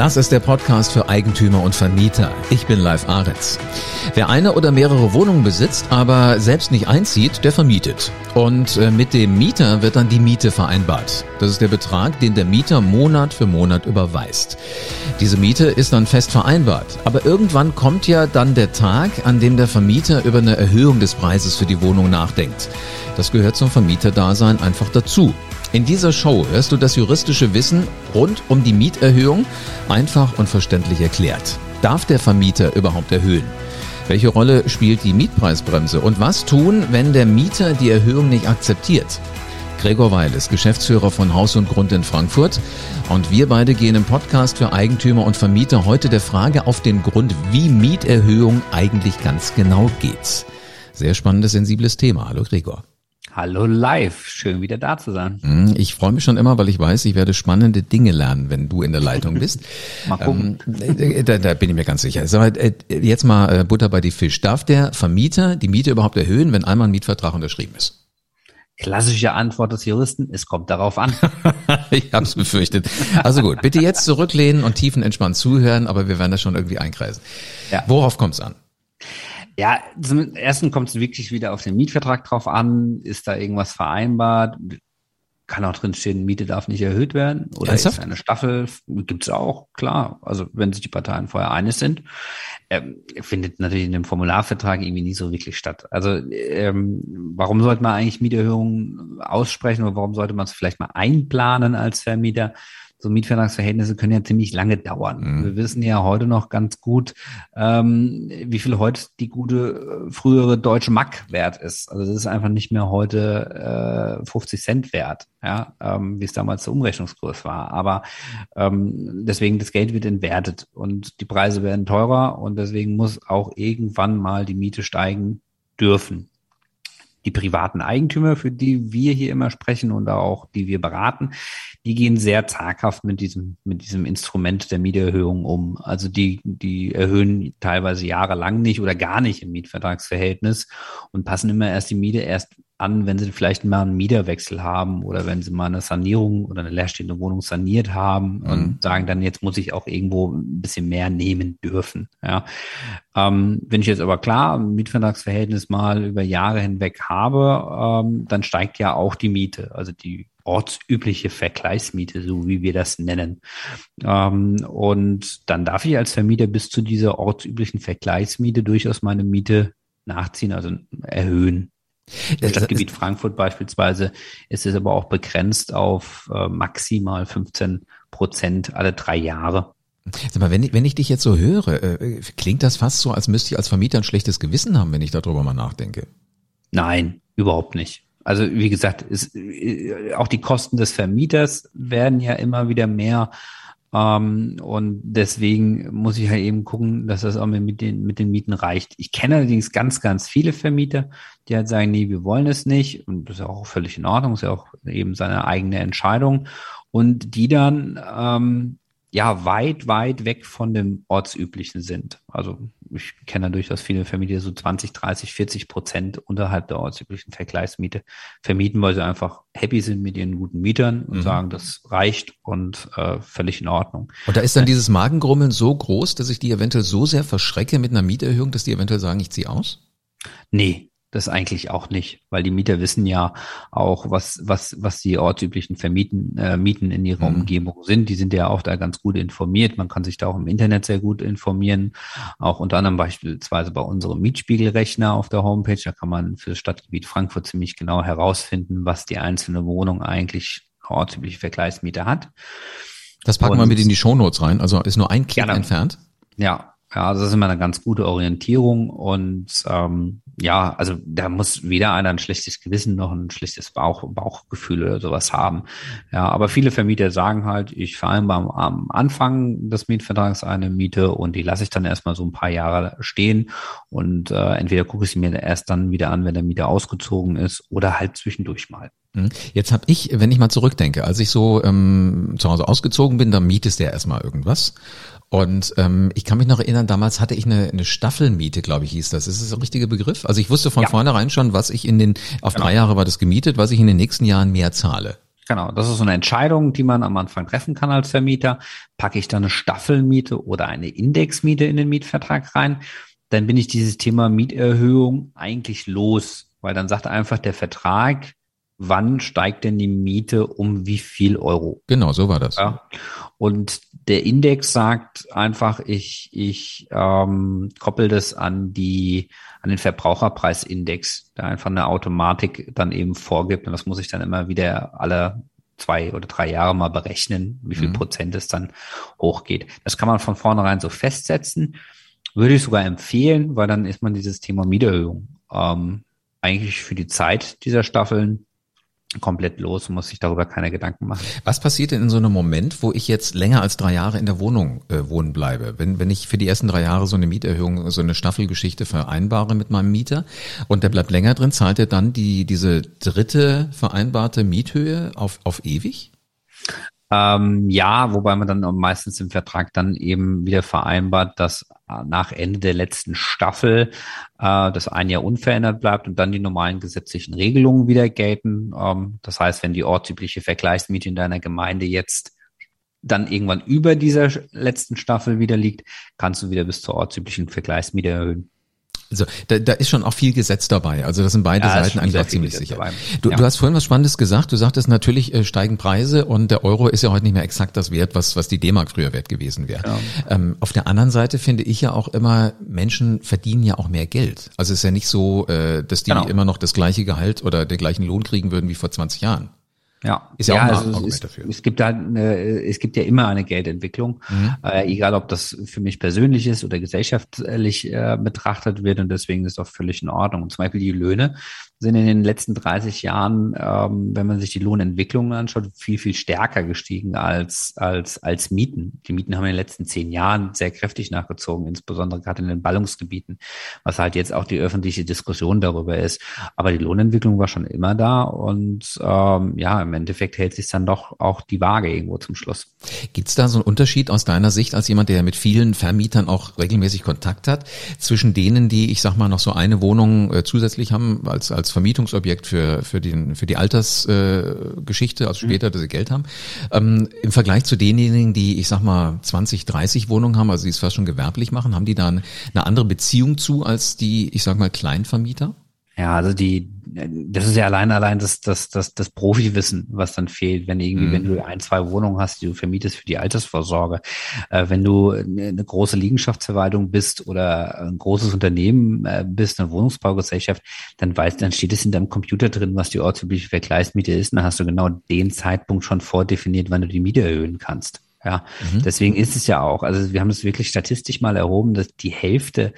Das ist der Podcast für Eigentümer und Vermieter. Ich bin Live Ahrens. Wer eine oder mehrere Wohnungen besitzt, aber selbst nicht einzieht, der vermietet. Und äh, mit dem Mieter wird dann die Miete vereinbart. Das ist der Betrag, den der Mieter Monat für Monat überweist. Diese Miete ist dann fest vereinbart. Aber irgendwann kommt ja dann der Tag, an dem der Vermieter über eine Erhöhung des Preises für die Wohnung nachdenkt. Das gehört zum Vermieterdasein einfach dazu. In dieser Show hörst du das juristische Wissen rund um die Mieterhöhung einfach und verständlich erklärt. Darf der Vermieter überhaupt erhöhen? Welche Rolle spielt die Mietpreisbremse und was tun, wenn der Mieter die Erhöhung nicht akzeptiert? Gregor Weil ist Geschäftsführer von Haus und Grund in Frankfurt und wir beide gehen im Podcast für Eigentümer und Vermieter heute der Frage auf den Grund, wie Mieterhöhung eigentlich ganz genau geht. Sehr spannendes, sensibles Thema. Hallo Gregor. Hallo live, schön wieder da zu sein. Hm, ich freue mich schon immer, weil ich weiß, ich werde spannende Dinge lernen, wenn du in der Leitung bist. mal gucken. Ähm, da, da, bin ich mir ganz sicher. Mal, äh, jetzt mal äh, Butter bei die Fisch. Darf der Vermieter die Miete überhaupt erhöhen, wenn einmal ein Mietvertrag unterschrieben ist? Klassische Antwort des Juristen, es kommt darauf an. ich habe es befürchtet. Also gut, bitte jetzt zurücklehnen und tiefenentspannt zuhören, aber wir werden das schon irgendwie einkreisen. Ja. Worauf kommt es an? Ja, zum ersten kommt es wirklich wieder auf den Mietvertrag drauf an. Ist da irgendwas vereinbart? Kann auch drin stehen, Miete darf nicht erhöht werden. Oder Ernsthaft? ist eine Staffel, gibt's auch, klar. Also wenn sich die Parteien vorher einig sind. Ähm, findet natürlich in dem Formularvertrag irgendwie nie so wirklich statt. Also ähm, warum sollte man eigentlich Mieterhöhungen aussprechen oder warum sollte man es vielleicht mal einplanen als Vermieter? So Mietvertragsverhältnisse können ja ziemlich lange dauern. Mhm. Wir wissen ja heute noch ganz gut, ähm, wie viel heute die gute äh, frühere deutsche Mack wert ist. Also das ist einfach nicht mehr heute äh, 50 Cent wert, ja, ähm, wie es damals der Umrechnungskurs war. Aber ähm, deswegen das Geld wird entwertet und die Preise werden teurer und deswegen muss auch irgendwann mal die Miete steigen dürfen die privaten Eigentümer, für die wir hier immer sprechen und auch die wir beraten, die gehen sehr zaghaft mit diesem, mit diesem Instrument der Mieterhöhung um. Also die, die erhöhen teilweise jahrelang nicht oder gar nicht im Mietvertragsverhältnis und passen immer erst die Miete erst an, wenn sie vielleicht mal einen Mieterwechsel haben oder wenn sie mal eine Sanierung oder eine leerstehende Wohnung saniert haben mhm. und sagen dann, jetzt muss ich auch irgendwo ein bisschen mehr nehmen dürfen. Ja. Ähm, wenn ich jetzt aber klar ein Mietvertragsverhältnis mal über Jahre hinweg habe, ähm, dann steigt ja auch die Miete, also die ortsübliche Vergleichsmiete, so wie wir das nennen. Ähm, und dann darf ich als Vermieter bis zu dieser ortsüblichen Vergleichsmiete durchaus meine Miete nachziehen, also erhöhen. Im Stadtgebiet Frankfurt beispielsweise ist es aber auch begrenzt auf äh, maximal 15 Prozent alle drei Jahre. Sag mal, wenn ich, wenn ich dich jetzt so höre, äh, klingt das fast so, als müsste ich als Vermieter ein schlechtes Gewissen haben, wenn ich darüber mal nachdenke. Nein, überhaupt nicht. Also wie gesagt, ist, äh, auch die Kosten des Vermieters werden ja immer wieder mehr ähm, und deswegen muss ich halt eben gucken, dass das auch mit den, mit den Mieten reicht. Ich kenne allerdings ganz, ganz viele Vermieter, die halt sagen, nee, wir wollen es nicht. Und das ist auch völlig in Ordnung, ist ja auch eben seine eigene Entscheidung. Und die dann ähm, ja weit, weit weg von dem Ortsüblichen sind. Also ich kenne da durchaus viele Vermieter, so 20, 30, 40 Prozent unterhalb der ortsüblichen Vergleichsmiete vermieten, weil sie einfach happy sind mit ihren guten Mietern und mhm. sagen, das reicht und äh, völlig in Ordnung. Und da ist dann dieses Magengrummeln so groß, dass ich die eventuell so sehr verschrecke mit einer Mieterhöhung, dass die eventuell sagen, ich ziehe aus? Nee, das eigentlich auch nicht, weil die Mieter wissen ja auch, was, was, was die ortsüblichen Vermieten, äh, Mieten in ihrer mhm. Umgebung sind. Die sind ja auch da ganz gut informiert. Man kann sich da auch im Internet sehr gut informieren. Auch unter anderem beispielsweise bei unserem Mietspiegelrechner auf der Homepage. Da kann man für das Stadtgebiet Frankfurt ziemlich genau herausfinden, was die einzelne Wohnung eigentlich ortsübliche Vergleichsmiete hat. Das packen Und, wir mit in die Shownotes rein. Also ist nur ein Klick gerne. entfernt. Ja, ja, also das ist immer eine ganz gute Orientierung und ähm, ja, also da muss weder einer ein schlechtes Gewissen noch ein schlechtes Bauch, Bauchgefühl oder sowas haben. Ja, aber viele Vermieter sagen halt, ich vereinbare am Anfang des Mietvertrags eine Miete und die lasse ich dann erstmal so ein paar Jahre stehen und äh, entweder gucke ich sie mir erst dann wieder an, wenn der Mieter ausgezogen ist oder halt zwischendurch mal. Mhm. Jetzt habe ich, wenn ich mal zurückdenke, als ich so ähm, zu Hause ausgezogen bin, dann mietest der erstmal irgendwas. Und ähm, ich kann mich noch erinnern, damals hatte ich eine, eine Staffelmiete, glaube ich, hieß das. Ist das der richtige Begriff? Also ich wusste von ja. vornherein schon, was ich in den, auf genau. drei Jahre war das gemietet, was ich in den nächsten Jahren mehr zahle. Genau, das ist so eine Entscheidung, die man am Anfang treffen kann als Vermieter. Packe ich da eine Staffelmiete oder eine Indexmiete in den Mietvertrag rein, dann bin ich dieses Thema Mieterhöhung eigentlich los, weil dann sagt einfach der Vertrag, wann steigt denn die Miete um wie viel Euro? Genau, so war das. Ja. Und der Index sagt einfach, ich, ich ähm, koppel das an die an den Verbraucherpreisindex, der einfach eine Automatik dann eben vorgibt. Und das muss ich dann immer wieder alle zwei oder drei Jahre mal berechnen, wie viel mhm. Prozent es dann hochgeht. Das kann man von vornherein so festsetzen. Würde ich sogar empfehlen, weil dann ist man dieses Thema Mieterhöhung ähm, eigentlich für die Zeit dieser Staffeln komplett los muss sich darüber keine Gedanken machen. Was passiert denn in so einem Moment, wo ich jetzt länger als drei Jahre in der Wohnung äh, wohnen bleibe? Wenn, wenn ich für die ersten drei Jahre so eine Mieterhöhung, so eine Staffelgeschichte vereinbare mit meinem Mieter und der bleibt länger drin, zahlt er dann die, diese dritte vereinbarte Miethöhe auf, auf ewig? Ähm, ja, wobei man dann meistens im Vertrag dann eben wieder vereinbart, dass äh, nach Ende der letzten Staffel äh, das ein Jahr unverändert bleibt und dann die normalen gesetzlichen Regelungen wieder gelten. Ähm, das heißt, wenn die ortsübliche Vergleichsmiete in deiner Gemeinde jetzt dann irgendwann über dieser letzten Staffel wieder liegt, kannst du wieder bis zur ortsüblichen Vergleichsmiete erhöhen. Also da, da ist schon auch viel Gesetz dabei. Also das sind beide ja, Seiten eigentlich ziemlich sicher. Du, ja. du hast vorhin was Spannendes gesagt. Du sagtest natürlich äh, steigen Preise und der Euro ist ja heute nicht mehr exakt das Wert, was was die D-Mark früher wert gewesen wäre. Ja. Ähm, auf der anderen Seite finde ich ja auch immer Menschen verdienen ja auch mehr Geld. Also es ist ja nicht so, äh, dass die genau. immer noch das gleiche Gehalt oder den gleichen Lohn kriegen würden wie vor 20 Jahren. Ja, ist ja, ja auch ein also Argument es, dafür. Es gibt da, eine, es gibt ja immer eine Geldentwicklung, mhm. äh, egal ob das für mich persönlich ist oder gesellschaftlich äh, betrachtet wird und deswegen ist das auch völlig in Ordnung. Und zum Beispiel die Löhne sind in den letzten 30 Jahren, ähm, wenn man sich die Lohnentwicklung anschaut, viel, viel stärker gestiegen als, als, als Mieten. Die Mieten haben in den letzten zehn Jahren sehr kräftig nachgezogen, insbesondere gerade in den Ballungsgebieten, was halt jetzt auch die öffentliche Diskussion darüber ist. Aber die Lohnentwicklung war schon immer da und ähm, ja, im Endeffekt hält sich dann doch auch die Waage irgendwo zum Schluss. Gibt es da so einen Unterschied aus deiner Sicht als jemand, der mit vielen Vermietern auch regelmäßig Kontakt hat, zwischen denen, die, ich sag mal, noch so eine Wohnung äh, zusätzlich haben als, als Vermietungsobjekt für, für, den, für die Altersgeschichte, äh, also mhm. später, dass sie Geld haben, ähm, im Vergleich zu denjenigen, die, ich sag mal, 20, 30 Wohnungen haben, also die es fast schon gewerblich machen, haben die da eine, eine andere Beziehung zu als die, ich sag mal, Kleinvermieter? Ja, also die, das ist ja allein allein das, das, das, das Profiwissen, was dann fehlt, wenn irgendwie, mhm. wenn du ein, zwei Wohnungen hast, die du vermietest für die Altersvorsorge, äh, wenn du eine große Liegenschaftsverwaltung bist oder ein großes Unternehmen äh, bist, eine Wohnungsbaugesellschaft, dann weißt, dann steht es in deinem Computer drin, was die ortsübliche Vergleichsmiete ist, und dann hast du genau den Zeitpunkt schon vordefiniert, wann du die Miete erhöhen kannst. Ja, mhm. deswegen ist es ja auch, also wir haben es wirklich statistisch mal erhoben, dass die Hälfte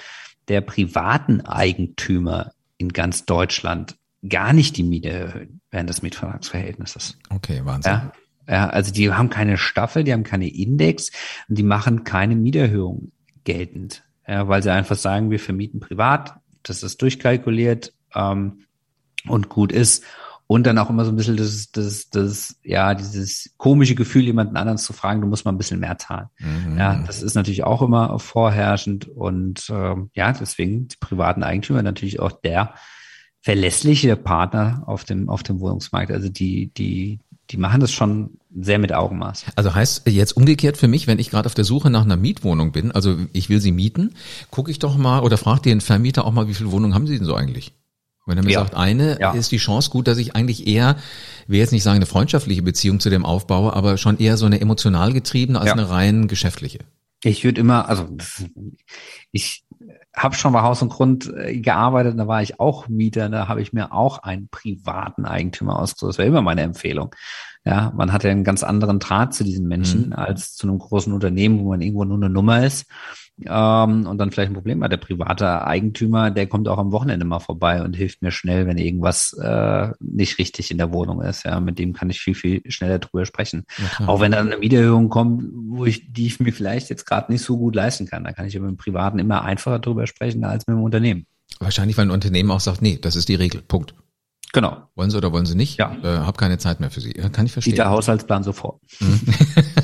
der privaten Eigentümer in ganz Deutschland gar nicht die Miete erhöhen während des Mietvertragsverhältnisses. Okay, Wahnsinn. Ja, ja, also die haben keine Staffel, die haben keine Index und die machen keine Mieterhöhung geltend, ja, weil sie einfach sagen, wir vermieten privat, das ist durchkalkuliert ähm, und gut ist. Und dann auch immer so ein bisschen das, das, das, ja, dieses komische Gefühl, jemanden anderen zu fragen, du musst mal ein bisschen mehr zahlen. Mhm. Ja, das ist natürlich auch immer vorherrschend. Und ähm, ja, deswegen die privaten Eigentümer natürlich auch der verlässliche Partner auf dem, auf dem Wohnungsmarkt. Also die, die, die machen das schon sehr mit Augenmaß. Also heißt jetzt umgekehrt für mich, wenn ich gerade auf der Suche nach einer Mietwohnung bin, also ich will sie mieten, gucke ich doch mal oder frage den Vermieter auch mal, wie viele Wohnungen haben sie denn so eigentlich? Wenn er mir ja. sagt, eine ja. ist die Chance gut, dass ich eigentlich eher, will jetzt nicht sagen eine freundschaftliche Beziehung zu dem aufbaue, aber schon eher so eine emotional getriebene als ja. eine rein geschäftliche. Ich würde immer, also ich habe schon bei Haus und Grund äh, gearbeitet, da war ich auch Mieter, da habe ich mir auch einen privaten Eigentümer ausgesucht. Das wäre immer meine Empfehlung. Ja, man hat ja einen ganz anderen Draht zu diesen Menschen mhm. als zu einem großen Unternehmen, wo man irgendwo nur eine Nummer ist ähm, und dann vielleicht ein Problem hat. Der private Eigentümer, der kommt auch am Wochenende mal vorbei und hilft mir schnell, wenn irgendwas äh, nicht richtig in der Wohnung ist. Ja, mit dem kann ich viel, viel schneller drüber sprechen. Okay. Auch wenn dann eine Mieterhöhung kommt, wo ich, die ich mir vielleicht jetzt gerade nicht so gut leisten kann. Da kann ich mit dem Privaten immer einfacher drüber sprechen als mit dem Unternehmen. Wahrscheinlich, weil ein Unternehmen auch sagt, nee, das ist die Regel. Punkt. Genau. Wollen Sie oder wollen Sie nicht? Ja. Äh, hab keine Zeit mehr für Sie. Kann ich verstehen. Sieht der Haushaltsplan so vor.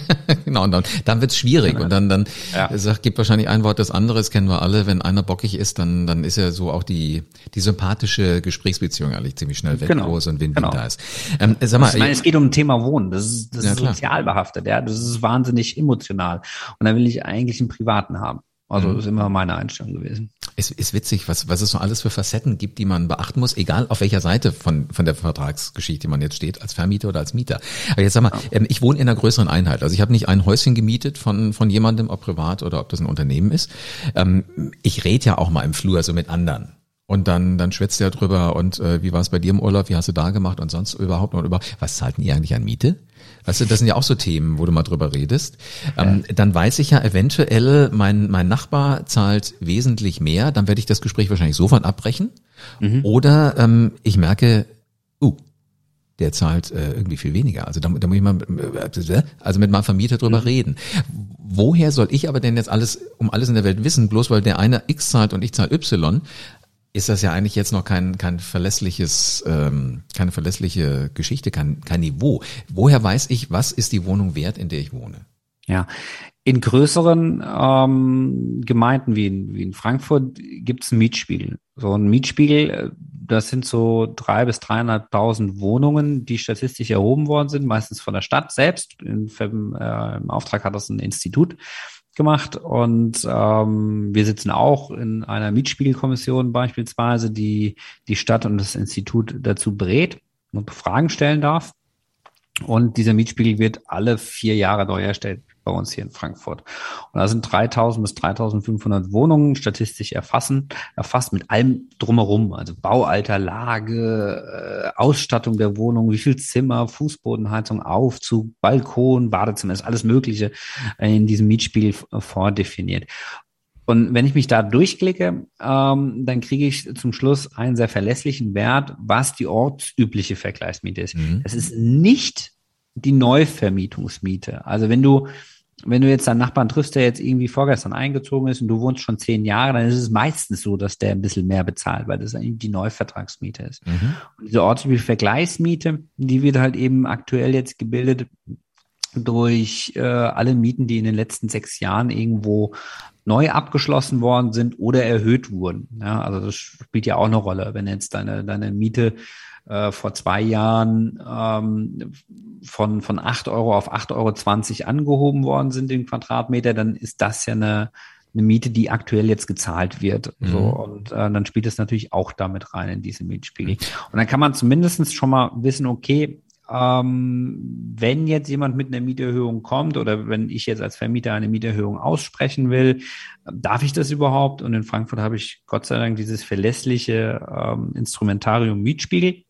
genau. und dann, dann wird's schwierig. Und dann, dann ja. sagt, gibt wahrscheinlich ein Wort das andere, das kennen wir alle. Wenn einer bockig ist, dann, dann ist ja so auch die, die sympathische Gesprächsbeziehung eigentlich ziemlich schnell weg, genau. wo so ein Win-Win genau. da ist. Ähm, sag mal, ich meine, es geht um ein Thema Wohnen. Das ist, das ja, ist sozial behaftet, ja. Das ist wahnsinnig emotional. Und da will ich eigentlich einen privaten haben. Also mhm. das ist immer meine Einstellung gewesen. Es ist witzig, was, was es so alles für Facetten gibt, die man beachten muss, egal auf welcher Seite von, von der Vertragsgeschichte man jetzt steht, als Vermieter oder als Mieter. Aber jetzt sag mal, ja. ähm, ich wohne in einer größeren Einheit. Also ich habe nicht ein Häuschen gemietet von, von jemandem, ob privat oder ob das ein Unternehmen ist. Ähm, ich rede ja auch mal im Flur so mit anderen. Und dann, dann schwätzt er drüber und äh, wie war es bei dir im Urlaub, wie hast du da gemacht und sonst überhaupt und über was zahlten ihr eigentlich an Miete? Weißt du, das sind ja auch so Themen, wo du mal drüber redest. Ähm, Dann weiß ich ja eventuell, mein, mein Nachbar zahlt wesentlich mehr, dann werde ich das Gespräch wahrscheinlich sofort abbrechen. Mhm. Oder ähm, ich merke, uh, der zahlt äh, irgendwie viel weniger. Also da, da muss ich mal äh, also mit meinem Vermieter drüber mhm. reden. Woher soll ich aber denn jetzt alles um alles in der Welt wissen, bloß weil der eine X zahlt und ich zahle Y? Ist das ja eigentlich jetzt noch kein, kein verlässliches, ähm, keine verlässliche Geschichte, kein, kein Niveau. Woher weiß ich, was ist die Wohnung wert, in der ich wohne? Ja, in größeren ähm, Gemeinden wie in, wie in Frankfurt gibt es einen Mietspiegel. So ein Mietspiegel, äh, das sind so drei bis dreieinhalbtausend Wohnungen, die statistisch erhoben worden sind, meistens von der Stadt selbst. In, äh, Im Auftrag hat das ein Institut gemacht und ähm, wir sitzen auch in einer Mietspiegelkommission beispielsweise, die die Stadt und das Institut dazu berät und Fragen stellen darf. Und dieser Mietspiegel wird alle vier Jahre neu erstellt bei uns hier in Frankfurt. Und da sind 3000 bis 3500 Wohnungen statistisch erfassen, erfasst mit allem drumherum, also Baualter, Lage, äh, Ausstattung der Wohnung, wie viel Zimmer, Fußbodenheizung, Aufzug, Balkon, Badezimmer, ist alles Mögliche in diesem Mietspiegel vordefiniert. Und wenn ich mich da durchklicke, ähm, dann kriege ich zum Schluss einen sehr verlässlichen Wert, was die ortsübliche Vergleichsmiete ist. Mhm. Das ist nicht die Neuvermietungsmiete. Also wenn du wenn du jetzt deinen Nachbarn triffst, der jetzt irgendwie vorgestern eingezogen ist und du wohnst schon zehn Jahre, dann ist es meistens so, dass der ein bisschen mehr bezahlt, weil das eigentlich die Neuvertragsmiete ist. Mhm. Und diese ortsübliche Vergleichsmiete, die wird halt eben aktuell jetzt gebildet durch äh, alle Mieten, die in den letzten sechs Jahren irgendwo neu abgeschlossen worden sind oder erhöht wurden. Ja, also das spielt ja auch eine Rolle, wenn jetzt deine, deine Miete äh, vor zwei Jahren ähm, von, von acht Euro auf acht Euro zwanzig angehoben worden sind im Quadratmeter, dann ist das ja eine, eine Miete, die aktuell jetzt gezahlt wird. Mhm. So, und äh, dann spielt es natürlich auch damit rein in diese Mietspiegel. Und dann kann man zumindestens schon mal wissen, okay, ähm, wenn jetzt jemand mit einer Mieterhöhung kommt oder wenn ich jetzt als Vermieter eine Mieterhöhung aussprechen will, darf ich das überhaupt? Und in Frankfurt habe ich Gott sei Dank dieses verlässliche ähm, Instrumentarium Mietspiegel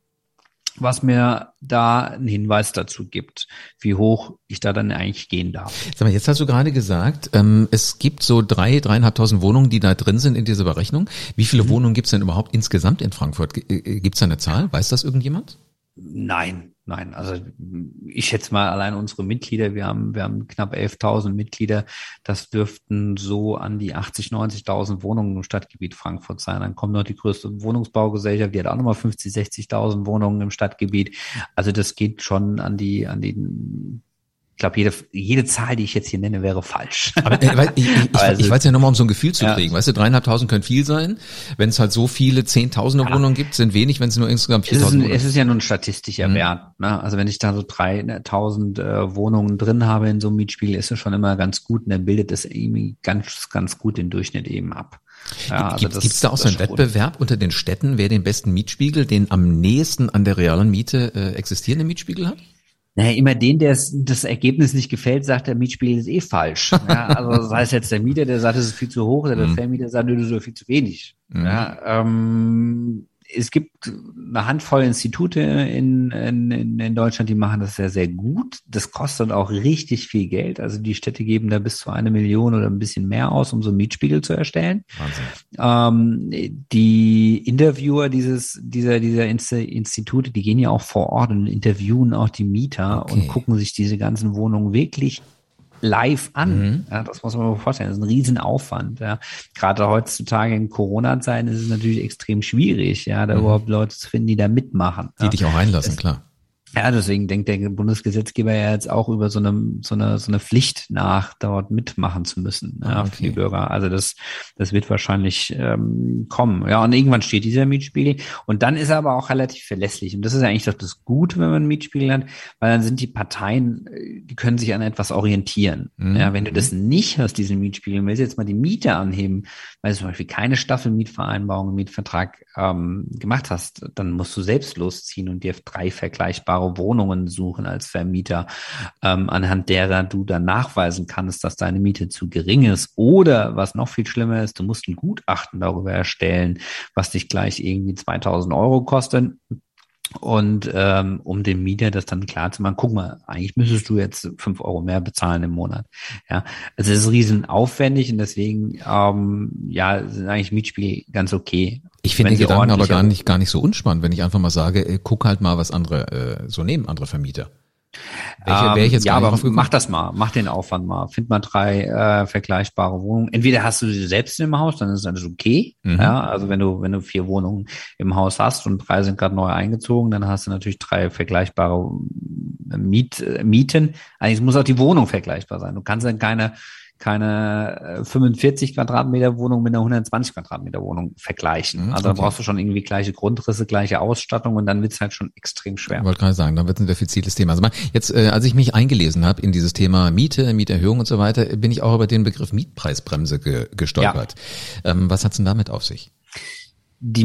was mir da einen Hinweis dazu gibt, wie hoch ich da dann eigentlich gehen darf. Sag mal, jetzt hast du gerade gesagt, ähm, es gibt so drei, dreieinhalbtausend Wohnungen, die da drin sind in dieser Berechnung. Wie viele mhm. Wohnungen gibt es denn überhaupt insgesamt in Frankfurt? Äh, gibt es da eine Zahl? Weiß das irgendjemand? Nein, nein. Also ich schätze mal allein unsere Mitglieder, wir haben, wir haben knapp 11.000 Mitglieder. Das dürften so an die 80, 90.000 Wohnungen im Stadtgebiet Frankfurt sein. Dann kommt noch die größte Wohnungsbaugesellschaft, die hat auch nochmal 50, 60.000 Wohnungen im Stadtgebiet. Also das geht schon an die, an die ich glaube, jede, jede Zahl, die ich jetzt hier nenne, wäre falsch. Aber äh, ich, ich, also, ich weiß ja nochmal, um so ein Gefühl zu ja. kriegen. Weißt du, dreieinhalbtausend können viel sein. Wenn es halt so viele Zehntausende ja. Wohnungen gibt, sind wenig, wenn es nur insgesamt viertausend Wohnungen Es ist ja nur ein statistischer mhm. Wert. Ne? Also wenn ich da so dreitausend äh, Wohnungen drin habe in so einem Mietspiegel, ist es schon immer ganz gut und dann bildet es irgendwie ganz, ganz gut den Durchschnitt eben ab. Ja, also Gibt es da auch so einen Wettbewerb unter den Städten, wer den besten Mietspiegel, den am nächsten an der realen Miete äh, existierenden Mietspiegel hat? Naja, immer den, der das Ergebnis nicht gefällt, sagt, der Mietspiegel ist eh falsch. Ja, also sei es jetzt der Mieter, der sagt, es ist viel zu hoch, oder der mhm. Vermieter sagt, das ist viel zu wenig. Mhm. Ja, ähm, es gibt eine Handvoll Institute in, in, in Deutschland, die machen das sehr, sehr gut. Das kostet auch richtig viel Geld. Also die Städte geben da bis zu eine Million oder ein bisschen mehr aus, um so einen Mietspiegel zu erstellen. Ähm, die Interviewer dieses, dieser, dieser Institute, die gehen ja auch vor Ort und interviewen auch die Mieter okay. und gucken sich diese ganzen Wohnungen wirklich live an. Mhm. Ja, das muss man sich vorstellen. Das ist ein Riesenaufwand. Ja. Gerade heutzutage in Corona-Zeiten ist es natürlich extrem schwierig, ja, da mhm. überhaupt Leute zu finden, die da mitmachen. Die ja. dich auch einlassen, klar. Ja, deswegen denkt der Bundesgesetzgeber ja jetzt auch über so eine, so eine, so eine Pflicht nach, dort mitmachen zu müssen ja, okay. für die Bürger. Also das, das wird wahrscheinlich ähm, kommen. Ja, und irgendwann steht dieser Mietspiegel. Und dann ist er aber auch relativ verlässlich. Und das ist eigentlich doch das Gute, wenn man einen Mietspiegel hat, weil dann sind die Parteien, äh, die können sich an etwas orientieren. Mhm. Ja, wenn du das nicht hast, diesen Mietspiegel, willst jetzt mal die Miete anheben, weil du zum Beispiel keine Staffelmietvereinbarung, Mietvertrag ähm, gemacht hast, dann musst du selbst losziehen und dir drei vergleichbare vergleichbare Wohnungen suchen als Vermieter, ähm, anhand derer du dann nachweisen kannst, dass deine Miete zu gering ist. Oder was noch viel schlimmer ist, du musst ein Gutachten darüber erstellen, was dich gleich irgendwie 2000 Euro kostet. Und ähm, um dem Mieter das dann klar zu machen, guck mal, eigentlich müsstest du jetzt fünf Euro mehr bezahlen im Monat. Ja, also es ist riesen aufwendig und deswegen ähm, ja sind eigentlich Mietspiele ganz okay. Ich finde die Gedanken aber gar nicht, gar nicht so unspannend, wenn ich einfach mal sage, äh, guck halt mal, was andere äh, so nehmen, andere Vermieter. Welche, ähm, ich jetzt ja, aber mach das mal, mach den Aufwand mal. Find mal drei äh, vergleichbare Wohnungen. Entweder hast du sie selbst im Haus, dann ist alles okay. Mhm. Ja, also wenn du wenn du vier Wohnungen im Haus hast und drei sind gerade neu eingezogen, dann hast du natürlich drei vergleichbare Miet, Mieten. Eigentlich muss auch die Wohnung vergleichbar sein. Du kannst dann keine keine 45 äh, Quadratmeter Wohnung mit einer 120 Quadratmeter Wohnung vergleichen. Mhm, also okay. da brauchst du schon irgendwie gleiche Grundrisse, gleiche Ausstattung und dann wird's halt schon extrem schwer. Ich wollte gerade sagen, dann wird ein diffiziles Thema. Also jetzt, äh, als ich mich eingelesen habe in dieses Thema Miete, Mieterhöhung und so weiter, bin ich auch über den Begriff Mietpreisbremse ge gestolpert. Ja. Ähm, was hat's denn damit auf sich? Die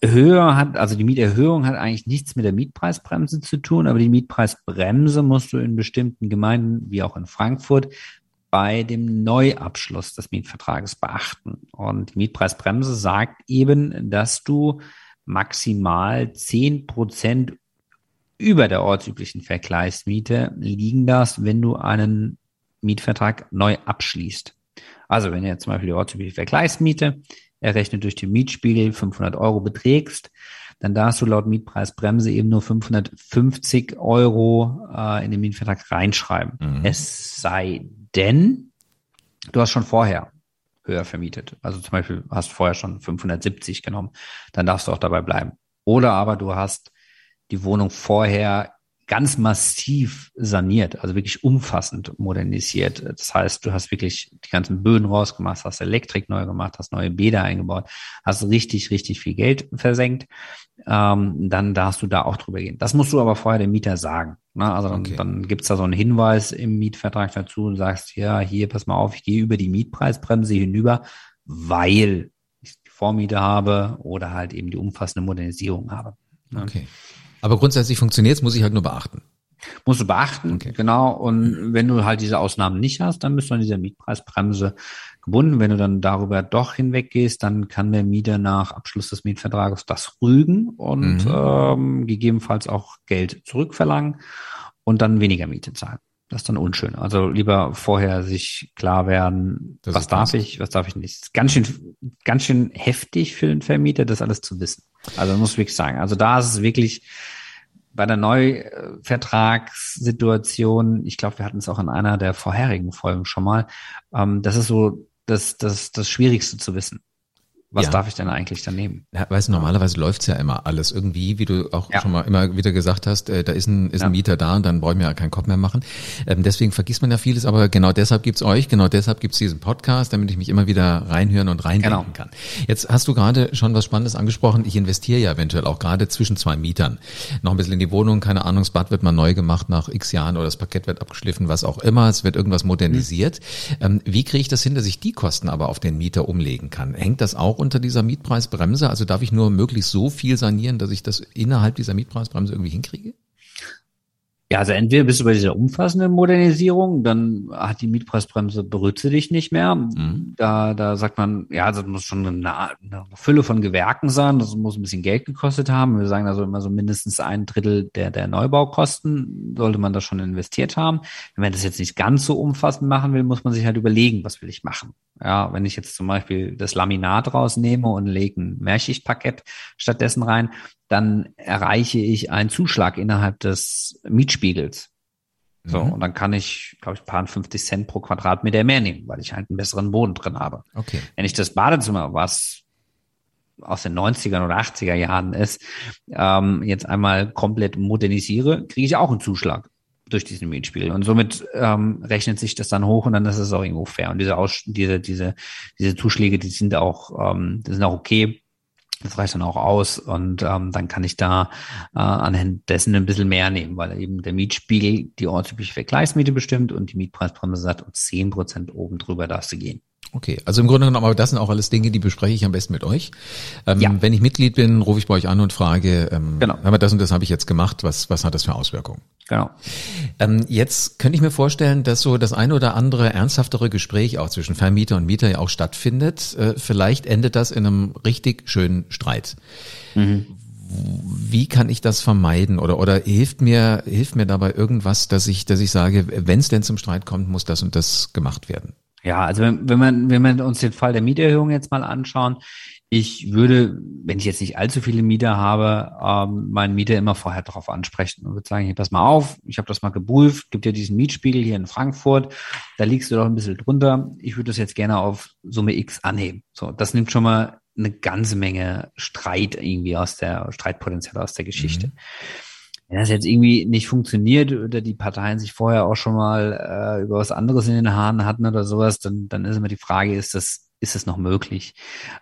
Miethöhe hat, also die Mieterhöhung hat eigentlich nichts mit der Mietpreisbremse zu tun, aber die Mietpreisbremse musst du in bestimmten Gemeinden, wie auch in Frankfurt, bei dem Neuabschluss des Mietvertrages beachten. Und die Mietpreisbremse sagt eben, dass du maximal zehn Prozent über der ortsüblichen Vergleichsmiete liegen darfst, wenn du einen Mietvertrag neu abschließt. Also wenn jetzt zum Beispiel die ortsübliche Vergleichsmiete errechnet durch den Mietspiegel 500 Euro beträgst, dann darfst du laut Mietpreisbremse eben nur 550 Euro äh, in den Mietvertrag reinschreiben. Mhm. Es sei denn, du hast schon vorher höher vermietet. Also zum Beispiel hast vorher schon 570 genommen, dann darfst du auch dabei bleiben. Oder aber du hast die Wohnung vorher ganz massiv saniert, also wirklich umfassend modernisiert. Das heißt, du hast wirklich die ganzen Böden rausgemacht, hast Elektrik neu gemacht, hast neue Bäder eingebaut, hast richtig, richtig viel Geld versenkt. Ähm, dann darfst du da auch drüber gehen. Das musst du aber vorher dem Mieter sagen. Ne? Also dann, okay. dann gibt's da so einen Hinweis im Mietvertrag dazu und sagst, ja, hier, pass mal auf, ich gehe über die Mietpreisbremse hinüber, weil ich die Vormiete habe oder halt eben die umfassende Modernisierung habe. Ne? Okay. Aber grundsätzlich funktioniert muss ich halt nur beachten. Musst du beachten, okay. genau. Und wenn du halt diese Ausnahmen nicht hast, dann bist du an dieser Mietpreisbremse gebunden. Wenn du dann darüber doch hinweggehst, dann kann der Mieter nach Abschluss des Mietvertrages das rügen und mhm. ähm, gegebenenfalls auch Geld zurückverlangen und dann weniger Miete zahlen. Das ist dann unschön. Also lieber vorher sich klar werden, das was darf ich, was darf ich nicht. ganz schön, ganz schön heftig für den Vermieter, das alles zu wissen. Also muss ich wirklich sagen. Also da ist es wirklich bei der Neuvertragssituation, ich glaube, wir hatten es auch in einer der vorherigen Folgen schon mal, ähm, das ist so das, das, das Schwierigste zu wissen was ja. darf ich denn eigentlich dann nehmen? Ja, weißt du, normalerweise läuft's ja immer alles irgendwie, wie du auch ja. schon mal immer wieder gesagt hast, äh, da ist ein, ist ein Mieter da und dann wollen wir ja keinen Kopf mehr machen. Ähm, deswegen vergisst man ja vieles, aber genau deshalb gibt's euch, genau deshalb gibt's diesen Podcast, damit ich mich immer wieder reinhören und reindenken genau. kann. Jetzt hast du gerade schon was Spannendes angesprochen. Ich investiere ja eventuell auch gerade zwischen zwei Mietern. Noch ein bisschen in die Wohnung, keine Ahnung, das Bad wird mal neu gemacht nach x Jahren oder das Parkett wird abgeschliffen, was auch immer, es wird irgendwas modernisiert. Mhm. wie kriege ich das hin, dass ich die Kosten aber auf den Mieter umlegen kann? Hängt das auch unter dieser Mietpreisbremse? Also darf ich nur möglichst so viel sanieren, dass ich das innerhalb dieser Mietpreisbremse irgendwie hinkriege? Ja, also entweder bist du bei dieser umfassenden Modernisierung, dann hat die Mietpreisbremse berührt dich nicht mehr. Mhm. Da, da sagt man, ja, also das muss schon eine, eine, Fülle von Gewerken sein, das muss ein bisschen Geld gekostet haben. Wir sagen also immer so mindestens ein Drittel der, der Neubaukosten sollte man da schon investiert haben. Wenn man das jetzt nicht ganz so umfassend machen will, muss man sich halt überlegen, was will ich machen. Ja, wenn ich jetzt zum Beispiel das Laminat rausnehme und lege ein Mehrschichtparkett stattdessen rein, dann erreiche ich einen Zuschlag innerhalb des Mietspiegels. So, mhm. und dann kann ich, glaube ich, paar 50 Cent pro Quadratmeter mehr nehmen, weil ich halt einen besseren Boden drin habe. Okay. Wenn ich das Badezimmer, was aus den 90ern oder 80er Jahren ist, ähm, jetzt einmal komplett modernisiere, kriege ich auch einen Zuschlag durch diesen Mietspiegel. Und somit ähm, rechnet sich das dann hoch und dann ist es auch irgendwo fair. Und diese, Aus diese, diese, diese Zuschläge, die sind auch, ähm, die sind auch okay. Das reicht dann auch aus und ähm, dann kann ich da äh, anhand dessen ein bisschen mehr nehmen, weil eben der Mietspiegel die ortsübliche Vergleichsmiete bestimmt und die Mietpreisbremse sagt, um zehn Prozent oben drüber darfst du gehen. Okay, also im Grunde genommen, aber das sind auch alles Dinge, die bespreche ich am besten mit euch. Ähm, ja. Wenn ich Mitglied bin, rufe ich bei euch an und frage, ähm, genau. aber das und das habe ich jetzt gemacht, was, was hat das für Auswirkungen? Genau. Ähm, jetzt könnte ich mir vorstellen, dass so das eine oder andere ernsthaftere Gespräch auch zwischen Vermieter und Mieter ja auch stattfindet. Äh, vielleicht endet das in einem richtig schönen Streit. Mhm. Wie kann ich das vermeiden oder oder hilft mir hilft mir dabei irgendwas, dass ich dass ich sage, wenn es denn zum Streit kommt, muss das und das gemacht werden? Ja, also wenn, wenn man, wenn wir uns den Fall der Mieterhöhung jetzt mal anschauen, ich würde, wenn ich jetzt nicht allzu viele Mieter habe, ähm, meinen Mieter immer vorher darauf ansprechen und würde sagen, hier pass mal auf, ich habe das mal geprüft, gibt ja diesen Mietspiegel hier in Frankfurt, da liegst du doch ein bisschen drunter. Ich würde das jetzt gerne auf Summe X anheben. So, das nimmt schon mal eine ganze Menge Streit irgendwie aus der Streitpotenzial aus der Geschichte. Mhm. Wenn das jetzt irgendwie nicht funktioniert oder die Parteien sich vorher auch schon mal äh, über was anderes in den Haaren hatten oder sowas, dann, dann ist immer die Frage, ist das, ist das noch möglich?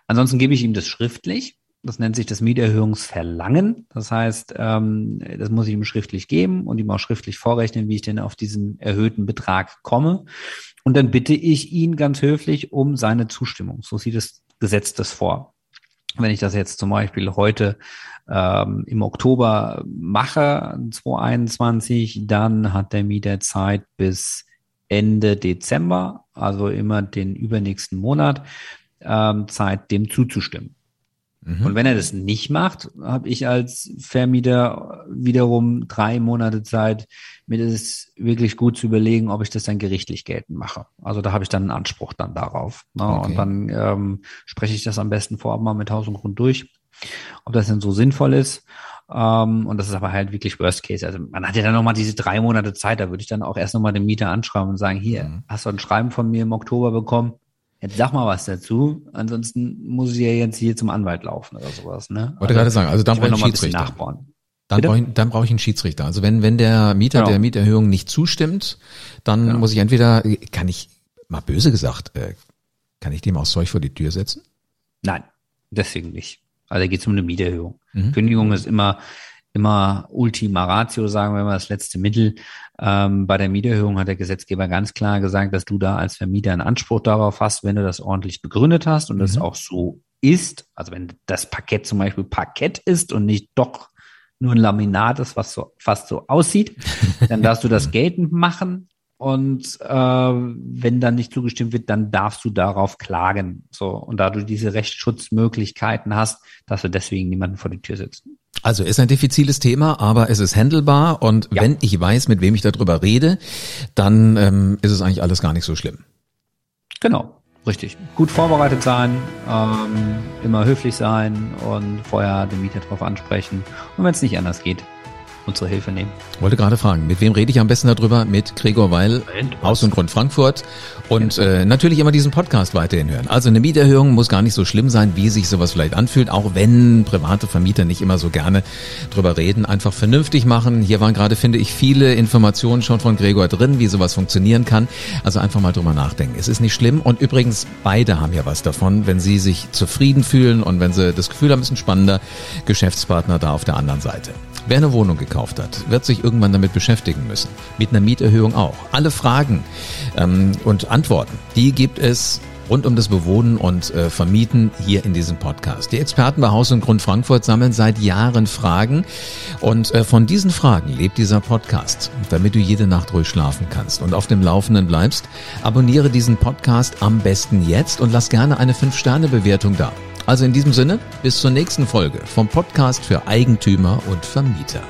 Ansonsten gebe ich ihm das schriftlich. Das nennt sich das Mieterhöhungsverlangen. Das heißt, ähm, das muss ich ihm schriftlich geben und ihm auch schriftlich vorrechnen, wie ich denn auf diesen erhöhten Betrag komme. Und dann bitte ich ihn ganz höflich um seine Zustimmung. So sieht das Gesetz das vor. Wenn ich das jetzt zum Beispiel heute ähm, im Oktober mache, 2021, dann hat der Mieter Zeit bis Ende Dezember, also immer den übernächsten Monat, ähm, Zeit, dem zuzustimmen. Mhm. Und wenn er das nicht macht, habe ich als Vermieter wiederum drei Monate Zeit, mir das wirklich gut zu überlegen, ob ich das dann gerichtlich geltend mache. Also da habe ich dann einen Anspruch dann darauf. Ne? Okay. Und dann ähm, spreche ich das am besten vorab mal mit Haus und Grund durch ob das denn so sinnvoll ist. Ähm, und das ist aber halt wirklich Worst Case. Also man hat ja dann nochmal diese drei Monate Zeit, da würde ich dann auch erst nochmal den Mieter anschreiben und sagen, hier, mhm. hast du ein Schreiben von mir im Oktober bekommen? Jetzt sag mal was dazu, ansonsten muss ich ja jetzt hier zum Anwalt laufen oder sowas. Ne? Wollte also, gerade sagen, also dann brauche ich einen Schiedsrichter. Nachbauen. Dann brauche ich, dann brauche ich einen Schiedsrichter. Also wenn, wenn der Mieter genau. der Mieterhöhung nicht zustimmt, dann genau. muss ich entweder, kann ich, mal böse gesagt, äh, kann ich dem auch Zeug vor die Tür setzen? Nein, deswegen nicht. Also da geht es um eine Mieterhöhung. Mhm. Kündigung ist immer immer Ultima Ratio, sagen wir mal, das letzte Mittel. Ähm, bei der Mieterhöhung hat der Gesetzgeber ganz klar gesagt, dass du da als Vermieter einen Anspruch darauf hast, wenn du das ordentlich begründet hast und mhm. das auch so ist. Also wenn das Parkett zum Beispiel Parkett ist und nicht doch nur ein Laminat ist, was so fast so aussieht, dann darfst du das geltend machen. Und äh, wenn dann nicht zugestimmt wird, dann darfst du darauf klagen. So und da du diese Rechtsschutzmöglichkeiten hast, darfst du deswegen niemanden vor die Tür sitzen. Also ist ein diffiziles Thema, aber es ist handelbar und ja. wenn ich weiß, mit wem ich darüber rede, dann ähm, ist es eigentlich alles gar nicht so schlimm. Genau, richtig. Gut vorbereitet sein, ähm, immer höflich sein und vorher den Mieter darauf ansprechen. Und wenn es nicht anders geht, unsere Hilfe nehmen. Wollte gerade fragen, mit wem rede ich am besten darüber? Mit Gregor Weil, Haus und Grund Frankfurt und äh, natürlich immer diesen Podcast weiterhin hören. Also eine Mieterhöhung muss gar nicht so schlimm sein, wie sich sowas vielleicht anfühlt, auch wenn private Vermieter nicht immer so gerne drüber reden. Einfach vernünftig machen. Hier waren gerade, finde ich, viele Informationen schon von Gregor drin, wie sowas funktionieren kann. Also einfach mal drüber nachdenken. Es ist nicht schlimm und übrigens, beide haben ja was davon, wenn sie sich zufrieden fühlen und wenn sie das Gefühl haben, ist ein spannender Geschäftspartner da auf der anderen Seite. Wer eine Wohnung gekauft hat, wird sich irgendwann damit beschäftigen müssen. Mit einer Mieterhöhung auch. Alle Fragen ähm, und Antworten, die gibt es rund um das Bewohnen und äh, Vermieten hier in diesem Podcast. Die Experten bei Haus und Grund Frankfurt sammeln seit Jahren Fragen und äh, von diesen Fragen lebt dieser Podcast. Damit du jede Nacht ruhig schlafen kannst und auf dem Laufenden bleibst, abonniere diesen Podcast am besten jetzt und lass gerne eine 5-Sterne-Bewertung da. Also in diesem Sinne, bis zur nächsten Folge vom Podcast für Eigentümer und Vermieter.